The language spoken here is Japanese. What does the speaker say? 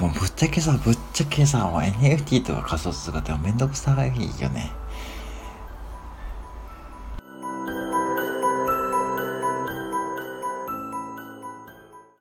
もうぶっちゃけさ、ぶっちゃけさ、もう NFT とか仮想通貨ってめんどくさがいよね。